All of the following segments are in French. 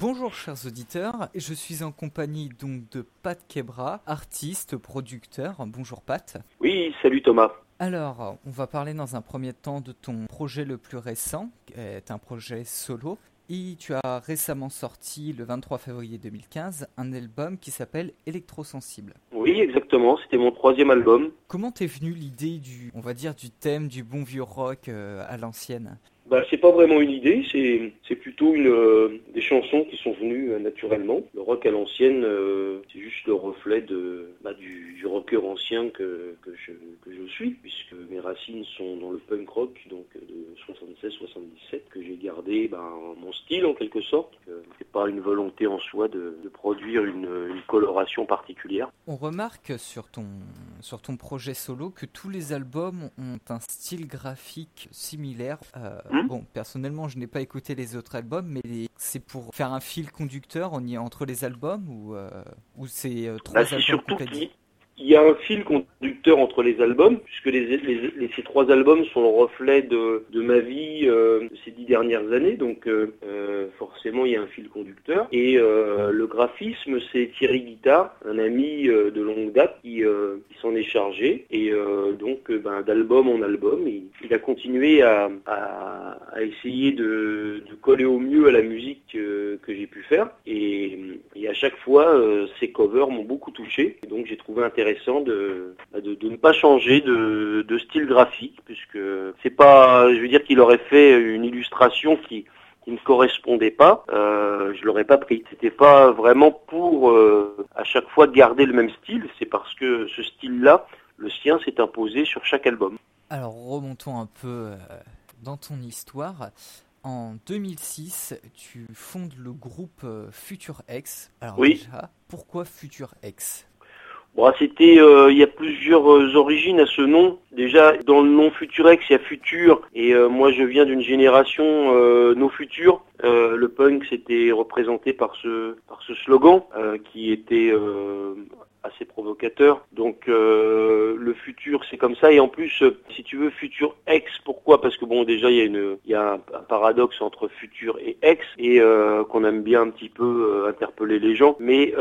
Bonjour chers auditeurs, je suis en compagnie donc de Pat Kebra, artiste, producteur. Bonjour Pat. Oui, salut Thomas. Alors, on va parler dans un premier temps de ton projet le plus récent, qui est un projet solo. Et tu as récemment sorti, le 23 février 2015, un album qui s'appelle Électrosensible. Oui, exactement, c'était mon troisième album. Comment t'es venu l'idée du, on va dire, du thème du bon vieux rock euh, à l'ancienne? Bah, c'est pas vraiment une idée, c'est, plutôt une, euh, des chansons qui sont venues euh, naturellement. Le rock à l'ancienne, euh, c'est juste le reflet bah, du, du rocker ancien que, que, je, que je suis, puisque mes racines sont dans le punk rock, donc de 76-77, que j'ai gardé bah, mon style en quelque sorte. c'est pas une volonté en soi de, de produire une, une, coloration particulière. On remarque sur ton, sur ton projet solo que tous les albums ont un style graphique similaire. Euh, Hmm bon, personnellement, je n'ai pas écouté les autres albums, mais c'est pour faire un fil conducteur on y est entre les albums ou, euh, ou c'est euh, trois bah, albums surtout il y a un fil conducteur entre les albums, puisque les, les, ces trois albums sont le reflet de, de ma vie euh, ces dix dernières années, donc euh, euh, forcément il y a un fil conducteur. Et euh, le graphisme, c'est Thierry Guittard, un ami euh, de longue date, qui, qui s'en est chargé. Et donc ben, d'album en album, il, a continué à, à, à essayer de, de, coller au mieux à la musique que j'ai pu faire. Et, et, à chaque fois, ces covers m'ont beaucoup touché. Donc j'ai trouvé intéressant intéressant de, de, de, ne pas changer de, de style graphique, puisque c'est pas, je veux dire qu'il aurait fait une illustration qui, qui ne correspondait pas, euh, je l'aurais pas pris. C'était pas vraiment pour euh, à chaque fois garder le même style, c'est parce que ce style-là, le sien, s'est imposé sur chaque album. Alors remontons un peu euh, dans ton histoire. En 2006, tu fondes le groupe euh, Future X. Alors oui. déjà, pourquoi Future X? Bon, c'était, euh, il y a plusieurs euh, origines à ce nom. Déjà, dans le nom Futurex, il y a Futur, et euh, moi je viens d'une génération euh, No Futur. le punk s'était représenté par ce par ce slogan qui était assez provocateur. Donc le futur, c'est comme ça. Et en plus, si tu veux, futur ex, pourquoi? Parce que bon, déjà, il y a une, y a un, paradoxe entre futur et ex, et qu'on aime bien un petit peu interpeller les gens. Mais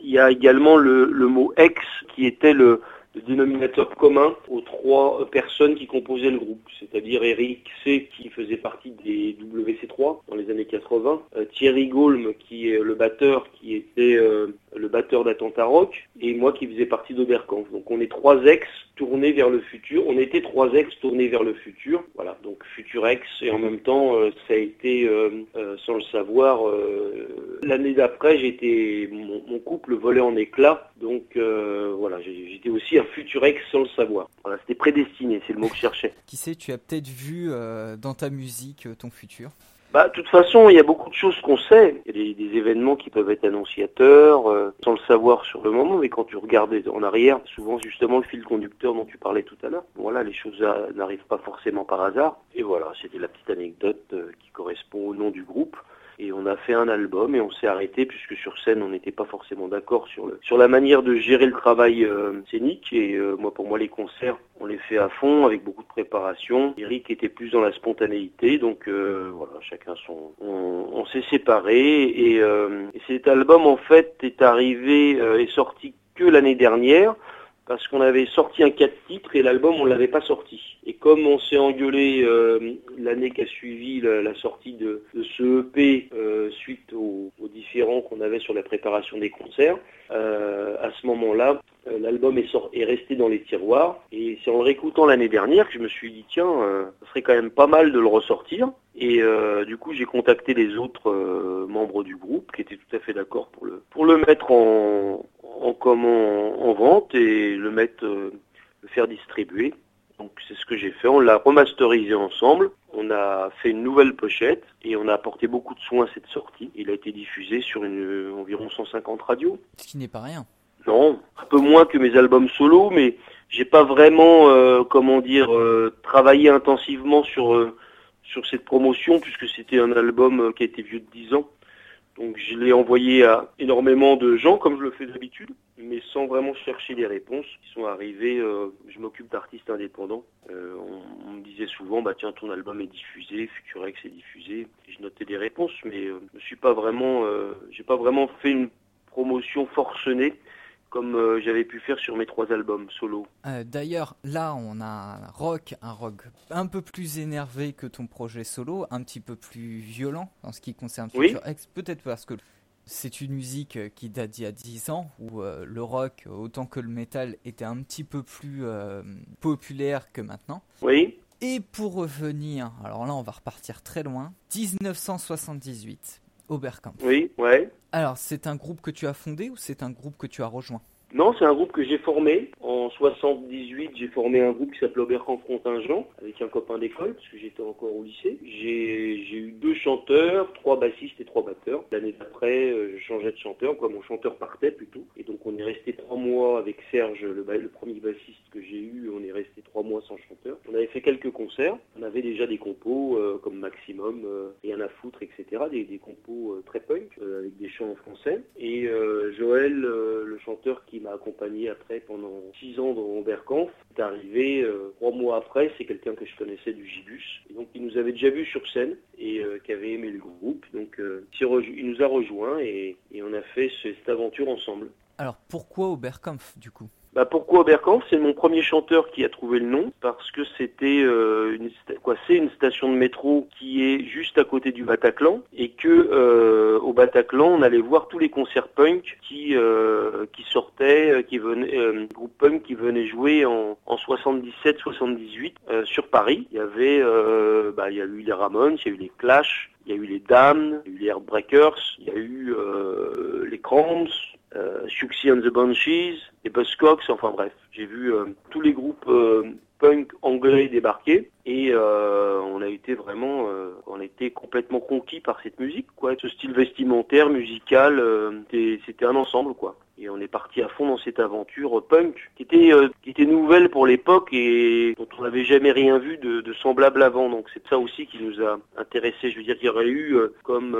il y a également le, le mot ex qui était le, le dénominateur commun aux trois personnes qui composaient le groupe, c'est-à-dire Eric C qui faisait partie des WC3 dans les années 80, euh, Thierry Gaulme qui est le batteur qui était euh, le batteur d'Attentat Rock et moi qui faisais partie d'Oberkampf. Donc on est trois ex tournés vers le futur, on était trois ex tournés vers le futur, voilà, donc futur ex et en même temps euh, ça a été euh, euh, sans le savoir l'année d'après j'étais mon, mon, couple volait en éclats. Donc voilà. J'étais aussi un futur ex sans le savoir. Voilà, c'était prédestiné, c'est le mot que je cherchais. Qui sait, tu as peut-être vu dans ta musique ton futur bah, de toute façon, il y a beaucoup de choses qu'on sait. Des, événements qui peuvent être annonciateurs, euh, sans le savoir sur le moment, mais quand tu regardes en arrière, souvent justement le fil conducteur dont tu parlais tout à l'heure, voilà, les choses n'arrivent pas forcément par hasard. Et voilà, c'était la petite anecdote euh, qui correspond au nom du groupe et on a fait un album et on s'est arrêté puisque sur scène on n'était pas forcément d'accord sur le sur la manière de gérer le travail euh, scénique. Et euh, moi pour moi les concerts on les fait à fond avec beaucoup de préparation. Eric était plus dans la spontanéité. Donc euh, voilà chacun son on, on s'est séparés et, et, cet album en fait est arrivé est sorti que l'année dernière parce qu'on avait sorti un 4 titres et l'album on l'avait pas sorti. Et comme on s'est engueulé euh, l'année qui a suivi la, sortie de, de, ce EP euh, suite aux, aux différents qu'on avait sur la préparation des concerts, euh, à ce moment-là, euh, l'album est, est, resté dans les tiroirs. Et c'est en le réécoutant l'année dernière que je me suis dit tiens, euh, ce serait quand même pas mal de le ressortir. Et du coup, j'ai contacté les autres membres du groupe qui étaient tout à fait d'accord pour le pour le mettre en en, vente et le mettre, euh, le faire distribuer. Donc c'est ce que j'ai fait. On l'a remasterisé ensemble. On a fait une nouvelle pochette et on a apporté beaucoup de soins à cette sortie. Il a été diffusé sur une, environ 150 radios. Ce qui n'est pas rien. Non, un peu moins que mes albums solo, mais j'ai pas vraiment, euh, comment dire, euh, travaillé intensivement sur sur cette promotion puisque c'était un album qui a été vieux de 10 ans. Donc je l'ai envoyé à énormément de gens, comme je le fais d'habitude, mais sans vraiment chercher des réponses qui sont arrivées. Euh, je m'occupe d'artistes indépendants. Euh, on, me disait souvent, bah tiens, ton album est diffusé, Futurex est diffusé. Je notais des réponses, mais euh, je suis pas vraiment, j'ai pas vraiment fait une promotion forcenée comme j'avais pu faire sur mes trois albums solo. D'ailleurs, là, on a un rock, un rock un peu plus énervé que ton projet solo, un petit peu plus violent en ce qui concerne Futurex, peut-être parce que c'est une musique euh, qui date d'il y a 10 ans, où euh, le rock, autant que le metal, était un petit peu plus euh, populaire que maintenant. Oui. Et pour revenir, alors là on va repartir très loin, 1978, Oberkamp. Oui, ouais. Alors c'est un groupe que tu as fondé ou c'est un groupe que tu as rejoint? Non, c'est un groupe que j'ai formé. En 78, j'ai formé un groupe qui s'appelait Oberkamp Contingent avec un copain d'école parce que j'étais encore au lycée. J'ai eu deux chanteurs, trois bassistes et trois batteurs. L'année d'après, euh, je changeais de chanteur, quoi. Mon chanteur partait plutôt. Et donc on est resté trois mois avec Serge, le, premier bassiste que j'ai eu. On est resté trois mois sans chanteur. On avait fait quelques concerts. On avait déjà des compos euh, comme Maximum, euh, Rien à foutre, etc. Des, des compos très punk avec des chants en français. Et Joël, le chanteur qui m'a accompagné après pendant six ans dans Oberkampf. est arrivé euh, trois mois après, c'est quelqu'un que je connaissais du Gibus. Et donc il nous avait déjà vu sur scène et euh, qui avait aimé le groupe. Donc euh, il nous a rejoint et, et on a fait cette aventure ensemble. Alors pourquoi Oberkampf du coup? Bah pourquoi Oberkampf? C'est mon premier chanteur qui a trouvé le nom parce que c'était euh, une quoi c'est une station de métro qui est juste à côté du Bataclan et que euh, au Bataclan on allait voir tous les concerts punk qui euh, qui sortaient qui venaient groupe punk qui venait jouer en, en 77 78 sur Paris. Il y avait bah il y a eu les Ramones, il y a eu les Clash, il y a eu les Dames, il y a eu les Heartbreakers, il y a eu les Cramps, euh, and the Banshees, les Buzzcocks, enfin bref, j'ai vu euh, tous les groupes euh, punk anglais débarquer et euh, on a été vraiment, on a été complètement conquis par cette musique, quoi. Ce style vestimentaire, musical, c'était un ensemble, quoi. Et on est parti à fond dans cette aventure punk qui était qui était nouvelle pour l'époque et dont on n'avait jamais rien vu de, semblable avant. Donc c'est ça aussi qui nous a intéressés. Je veux dire, qu'il y aurait eu comme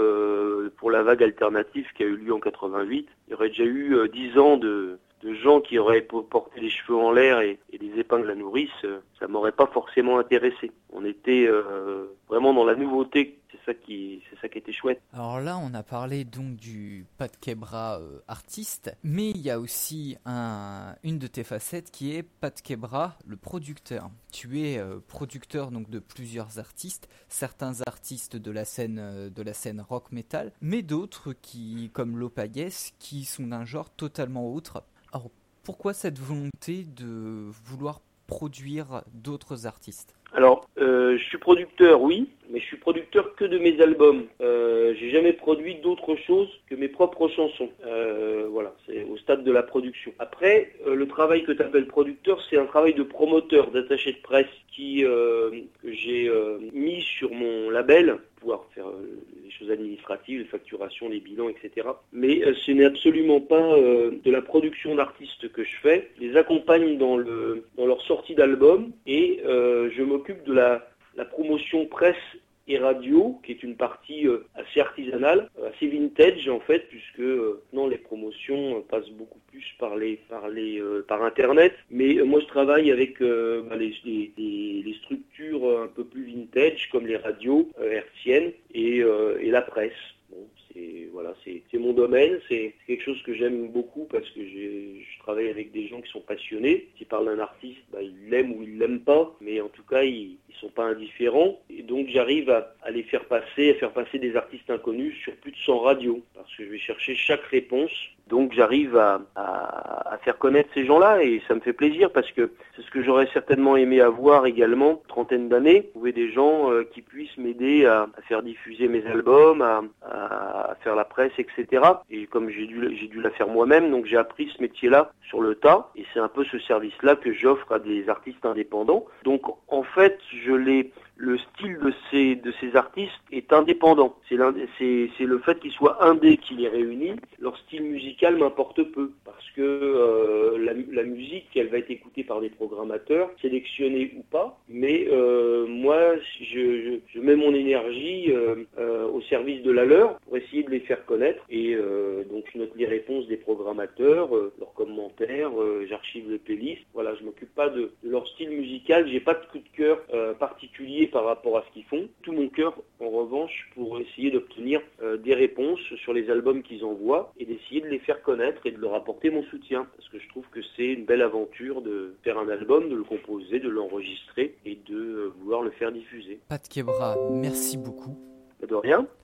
pour la vague alternative qui a eu lieu en 88, il y aurait déjà eu dix ans de de gens qui auraient porté les cheveux en l'air et, des épingles à nourrice, euh, ça m'aurait pas forcément intéressé. On était euh, vraiment dans la nouveauté, c'est ça qui, était chouette. Alors là, on a parlé donc du Pat Kebra euh, artiste, mais il y a aussi un, une de tes facettes qui est Pat Kebra, le producteur. Tu es producteur donc de plusieurs artistes, certains artistes de la scène rock metal, mais d'autres qui, comme Lopayes, qui sont d'un genre totalement autre. Alors, pourquoi cette volonté de vouloir produire d'autres artistes? Alors, euh, je suis producteur, oui, mais je suis producteur que de mes albums. Euh, j'ai jamais produit d'autre chose que mes propres chansons. Euh, voilà, c'est au stade de la production. Après, euh, le travail que tu appelles producteur, c'est un travail de promoteur, d'attaché de presse qui que j'ai mis sur mon label pouvoir faire choses administratives, les facturations, les bilans, etc. Mais ce n'est absolument pas de la production d'artistes que je fais. Je les accompagne dans, le, dans leur sortie d'album et je m'occupe de la promotion presse et radio, qui est une partie euh, assez artisanale, euh, assez vintage en fait, puisque euh, non les promotions passent beaucoup plus par les par les par internet. Mais moi je travaille avec bah, les, les, structures un peu plus vintage comme les radios hertziennes et, et la presse. Voilà, c'est mon domaine, c'est quelque chose que j'aime beaucoup parce que je travaille avec des gens qui sont passionnés. S'ils parlent d'un artiste, bah, ils l'aiment ou ils l'aiment pas, mais en tout cas ils, ils sont pas indifférents. Et donc j'arrive à, à, les faire passer, à faire passer des artistes inconnus sur plus de 100 radios parce que je vais chercher chaque réponse donc j'arrive à, à, faire connaître ces gens-là et ça me fait plaisir parce que c'est ce que j'aurais certainement aimé avoir également, trentaine d'années, trouver des gens euh, qui puissent m'aider à, à, faire diffuser mes albums, à, à, faire la presse, etc. Et comme j'ai dû, j'ai dû la faire moi-même, donc j'ai appris ce métier-là sur le tas et c'est un peu ce service-là que j'offre à des artistes indépendants. Donc en fait, je l'ai le style de ces, de ces artistes est indépendant. C'est le fait qu'ils soient indés qui les réunit. Leur style musical m'importe peu parce que euh, la, musique, elle va être écoutée par des programmateurs, sélectionnée ou pas. Mais euh, moi, je, je, mets mon énergie euh, au service de la leur pour essayer de les faire connaître. Et donc, je note les réponses des programmateurs, leurs commentaires, j'archive les playlists. Voilà, je m'occupe pas de, de, leur style musical. J'ai pas de coup de cœur particulier par rapport à ce qu'ils font. Tout mon cœur, en revanche, pour essayer d'obtenir des réponses sur les albums qu'ils envoient et d'essayer de les faire connaître et de leur apporter mon soutien. Parce que je trouve que c'est une belle aventure de faire un album, de le composer, de l'enregistrer et de vouloir le faire diffuser. Pat Kebra, merci beaucoup. De rien.